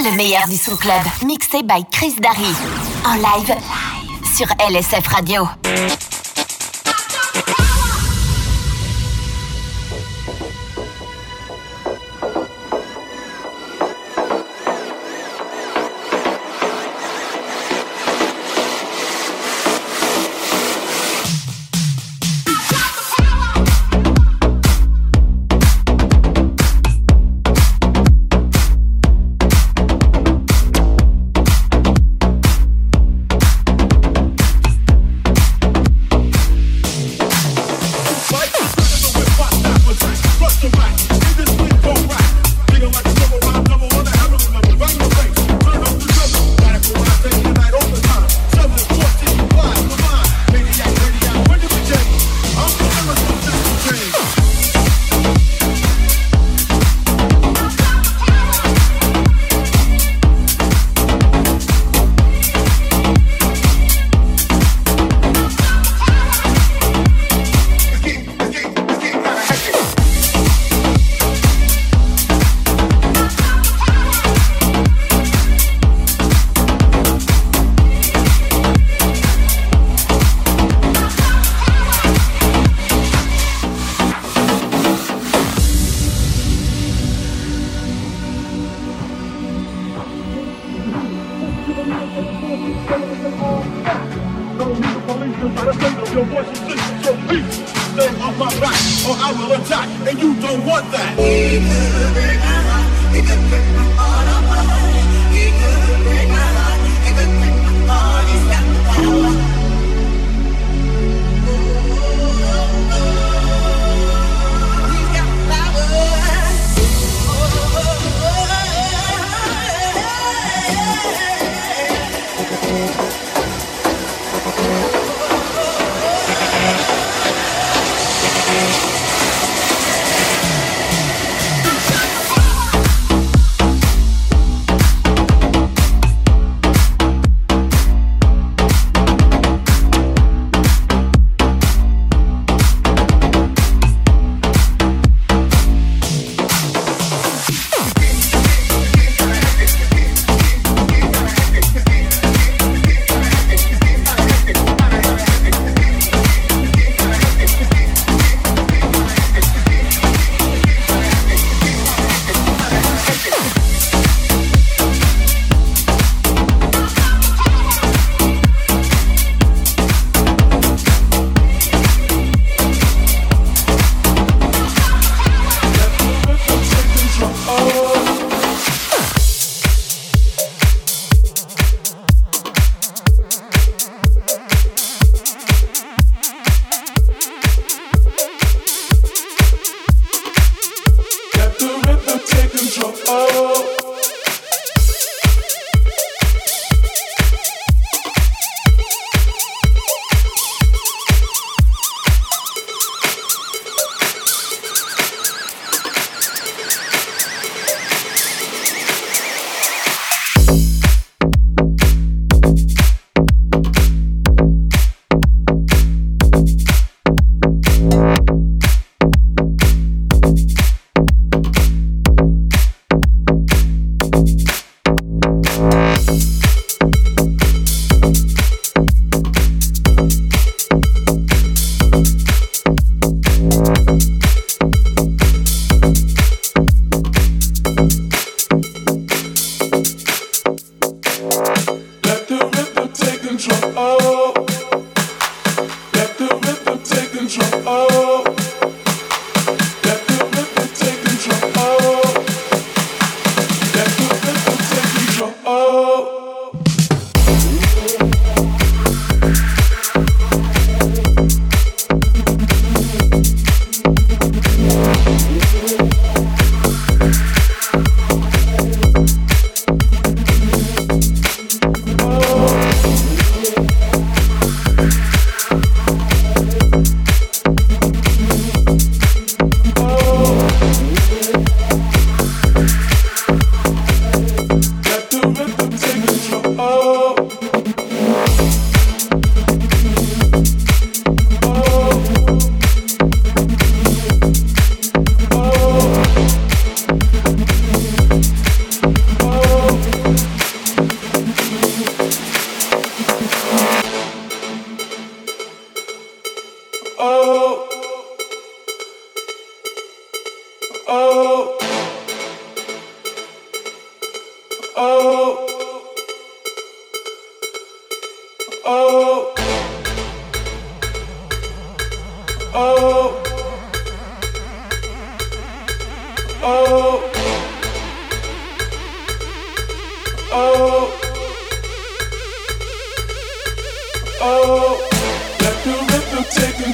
Le meilleur du son club, mixé by Chris Darry. En live, sur LSF Radio.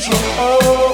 control.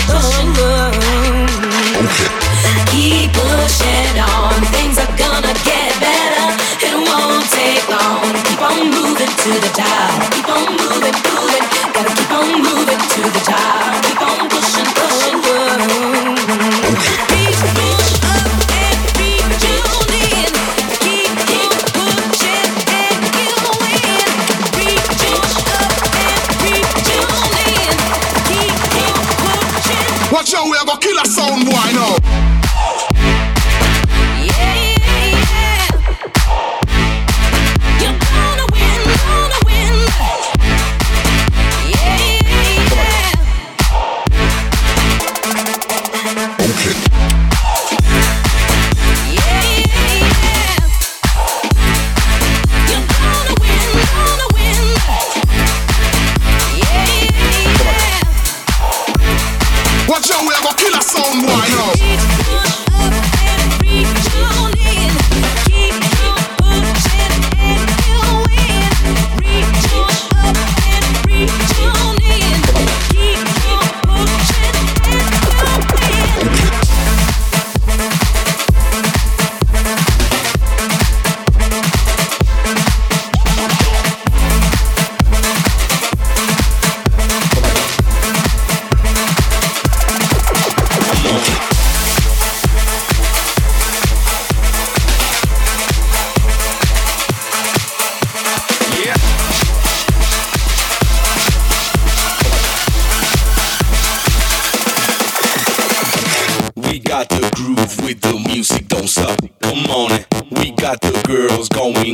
moving to the top. Keep on moving, moving. Gotta keep on moving to the top.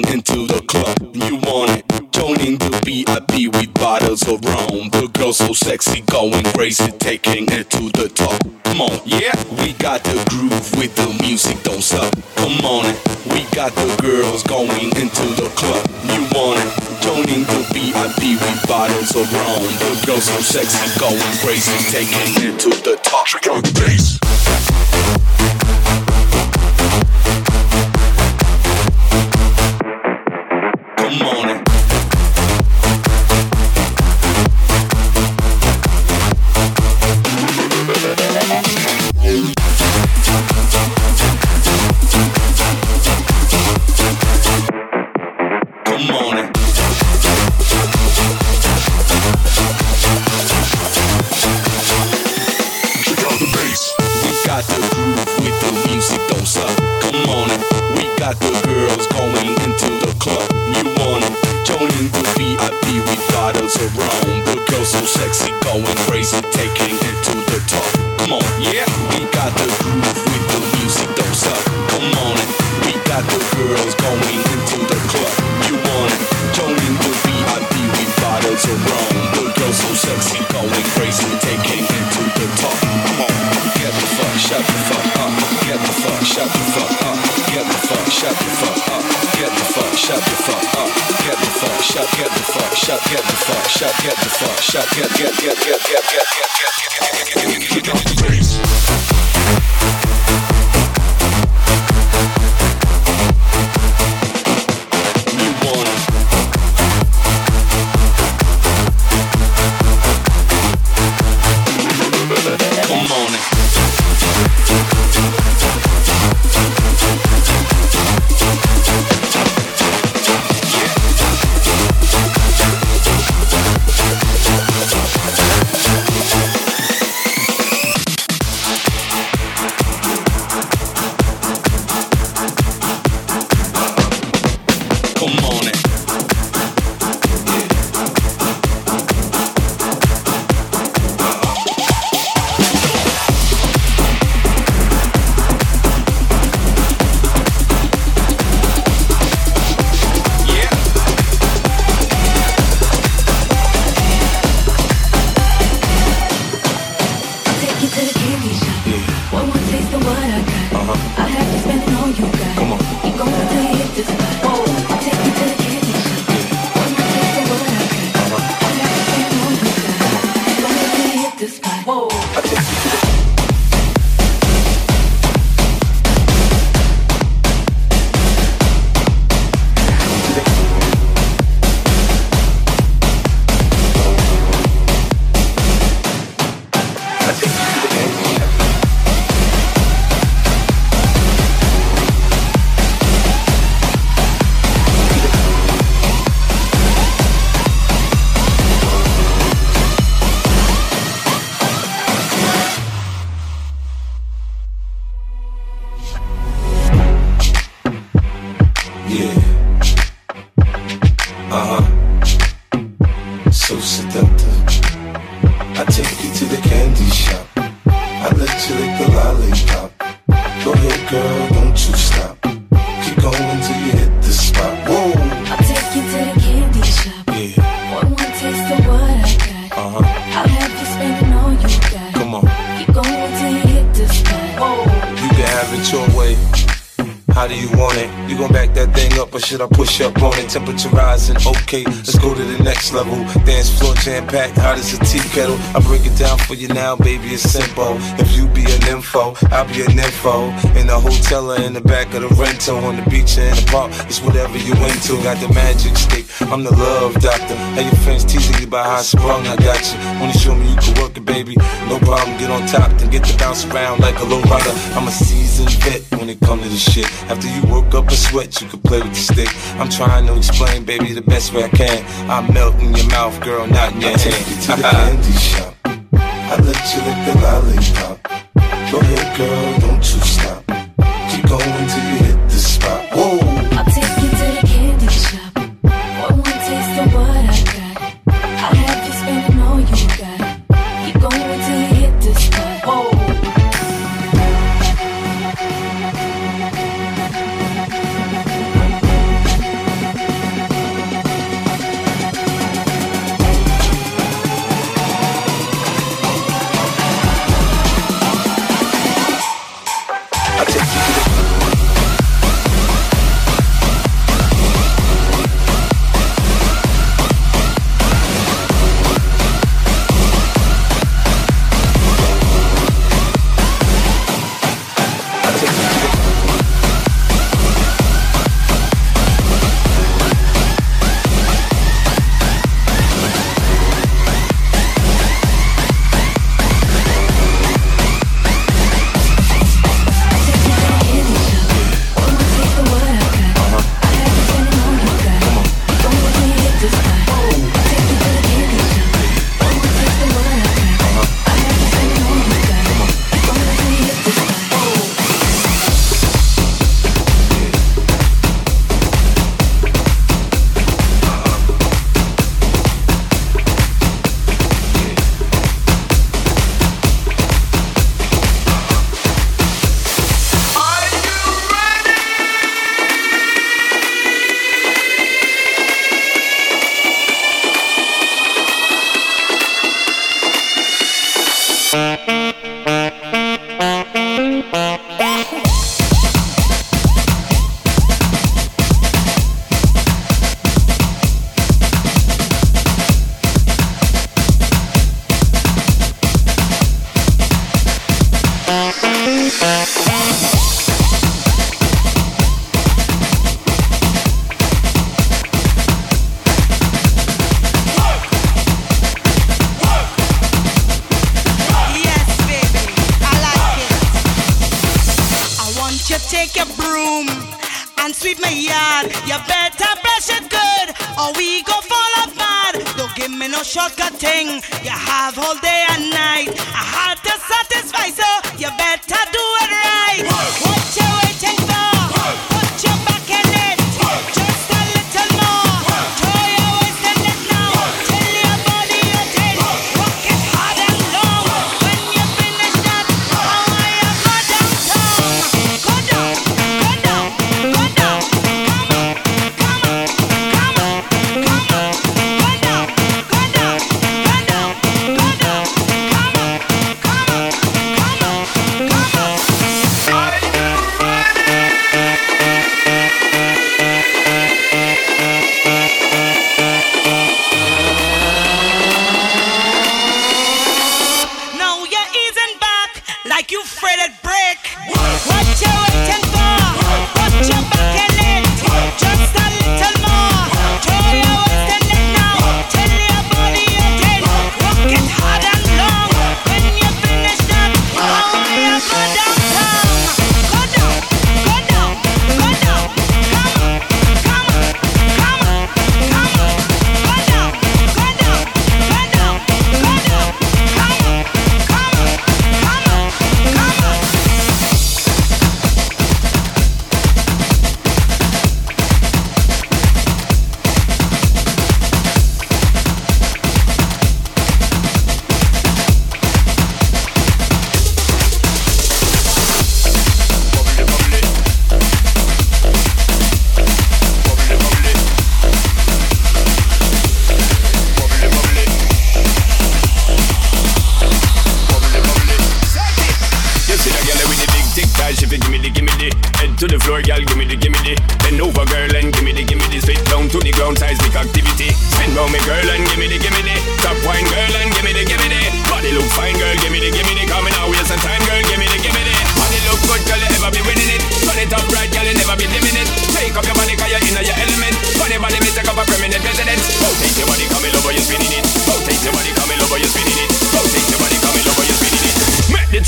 Into the club. You want it? Joining the VIP with bottles of rum. The girls so sexy, going crazy, taking it to the top. Come on, yeah. We got the groove with the music, don't stop. Come on, it. we got the girls going into the club. You want it? Joining the VIP with bottles of rum. The girls so sexy, going crazy, taking it to the top. Check out the bass. Rum. The so sexy, going crazy, taking it to the top. Come on, yeah. We got the groove with the music, don't stop. Come on it. We got the girls going into the club. You want it? Joining the VIP with bottles rum. The girls so sexy, going crazy, taking it to the top. Come on, get the fuck, shut the fuck up. Get the fuck, shut the fuck up. Get the fuck, shut the fuck up. Get the fuck, shut the fuck up. Get the fuck, shut, get the fuck, shut, get the fuck, shut, get the fuck, shut, get, get, get, get, get, get, get, get, get, get, get, get, get, get the bass. You want it? Come on it. Or should I push up on it? Temperature rising, okay, let's go to the next level. Dance floor jam packed, hot as a tea kettle. I break it down for you now, baby, it's simple. If you be an info, I'll be an info. In the hotel or in the back of the rental, on the beach or in the park, it's whatever you into. Got the magic stick, I'm the love doctor. Hey, your friends teasing you about how I sprung, I got you. Wanna show me you can work it, baby? No problem, get on top, then get to bounce around like a low rider. I'm a seasoned vet when it come to this shit. After you work up a sweat, you can play with the stick. I'm trying to explain, baby, the best way I can. I melt in your mouth, girl, not in your hand. Take you to the candy shop. I let you lick the lollipop. Go ahead, girl, don't you stop. Keep going till you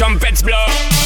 trumpets blow.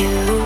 you.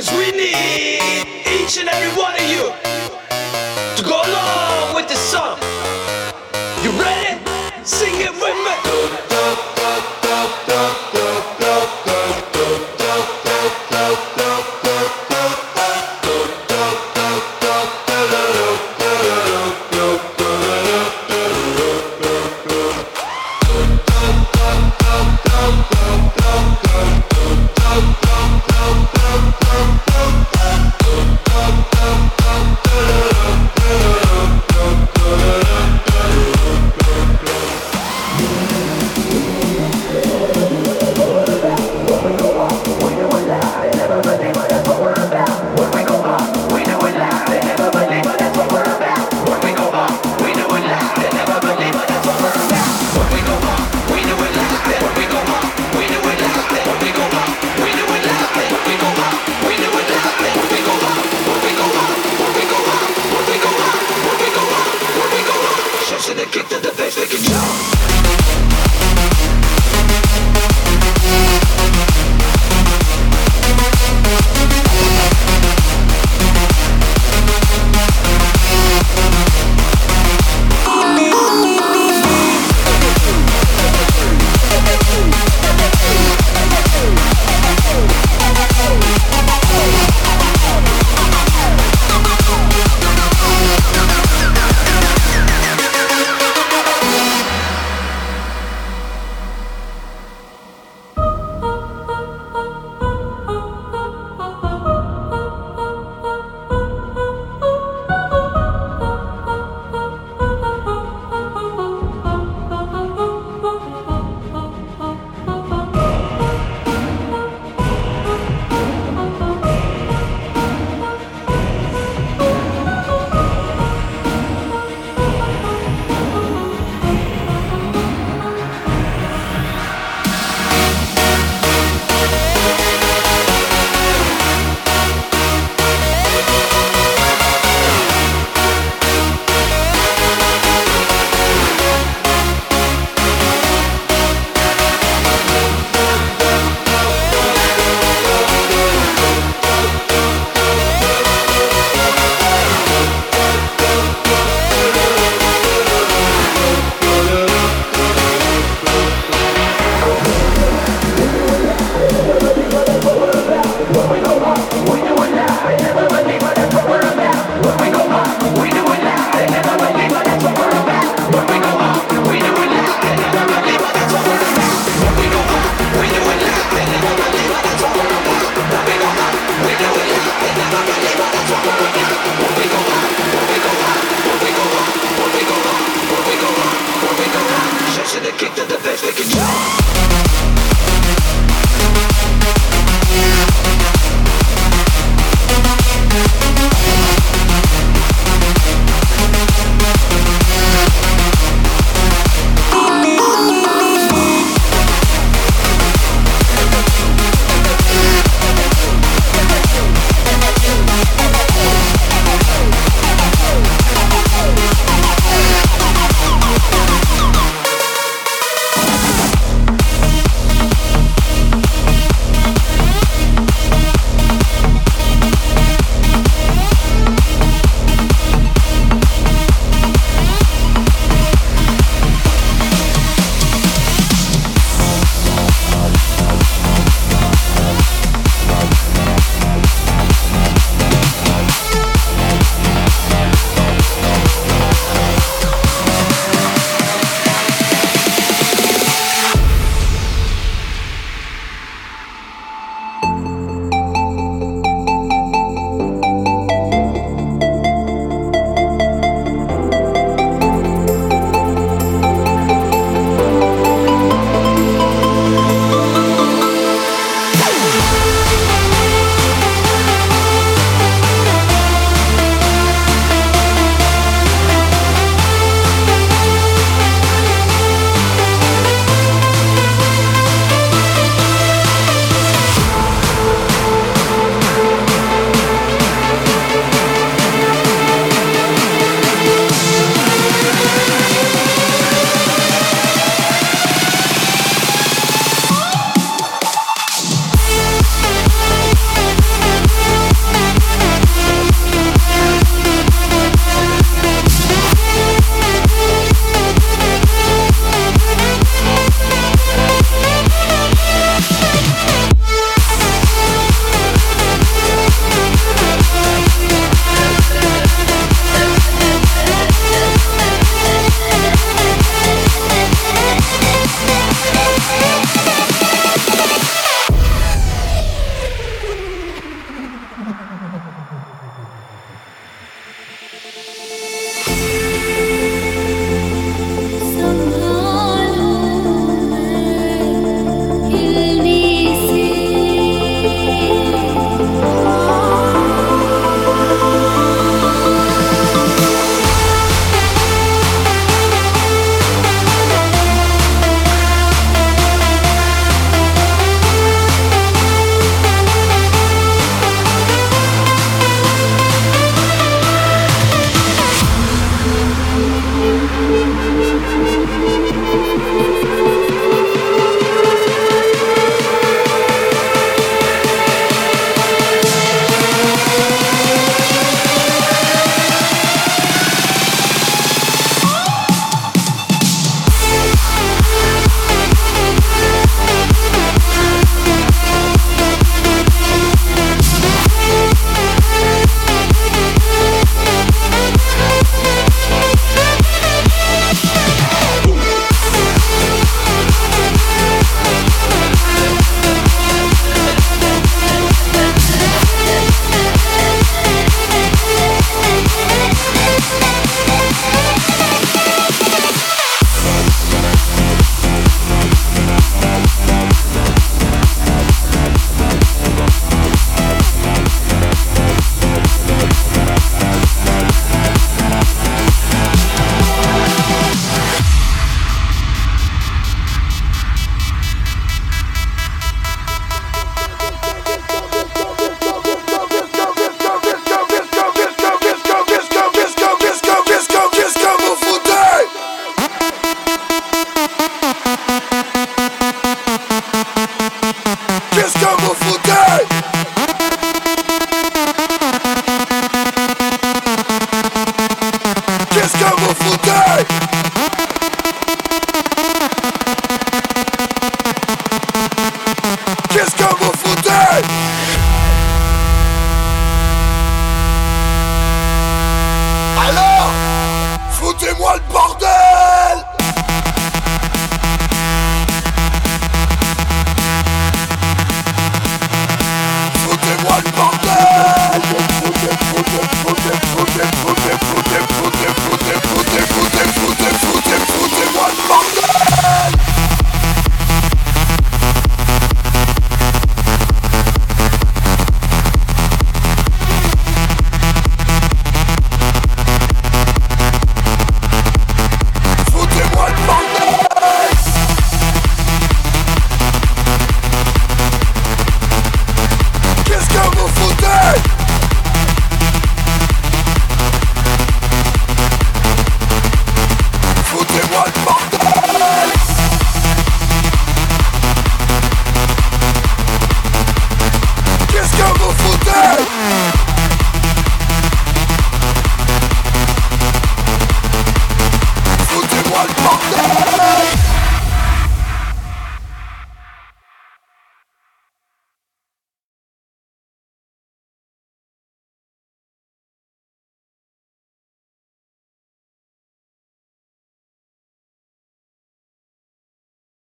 Kick to go along with the song. You ready? Sing it jump.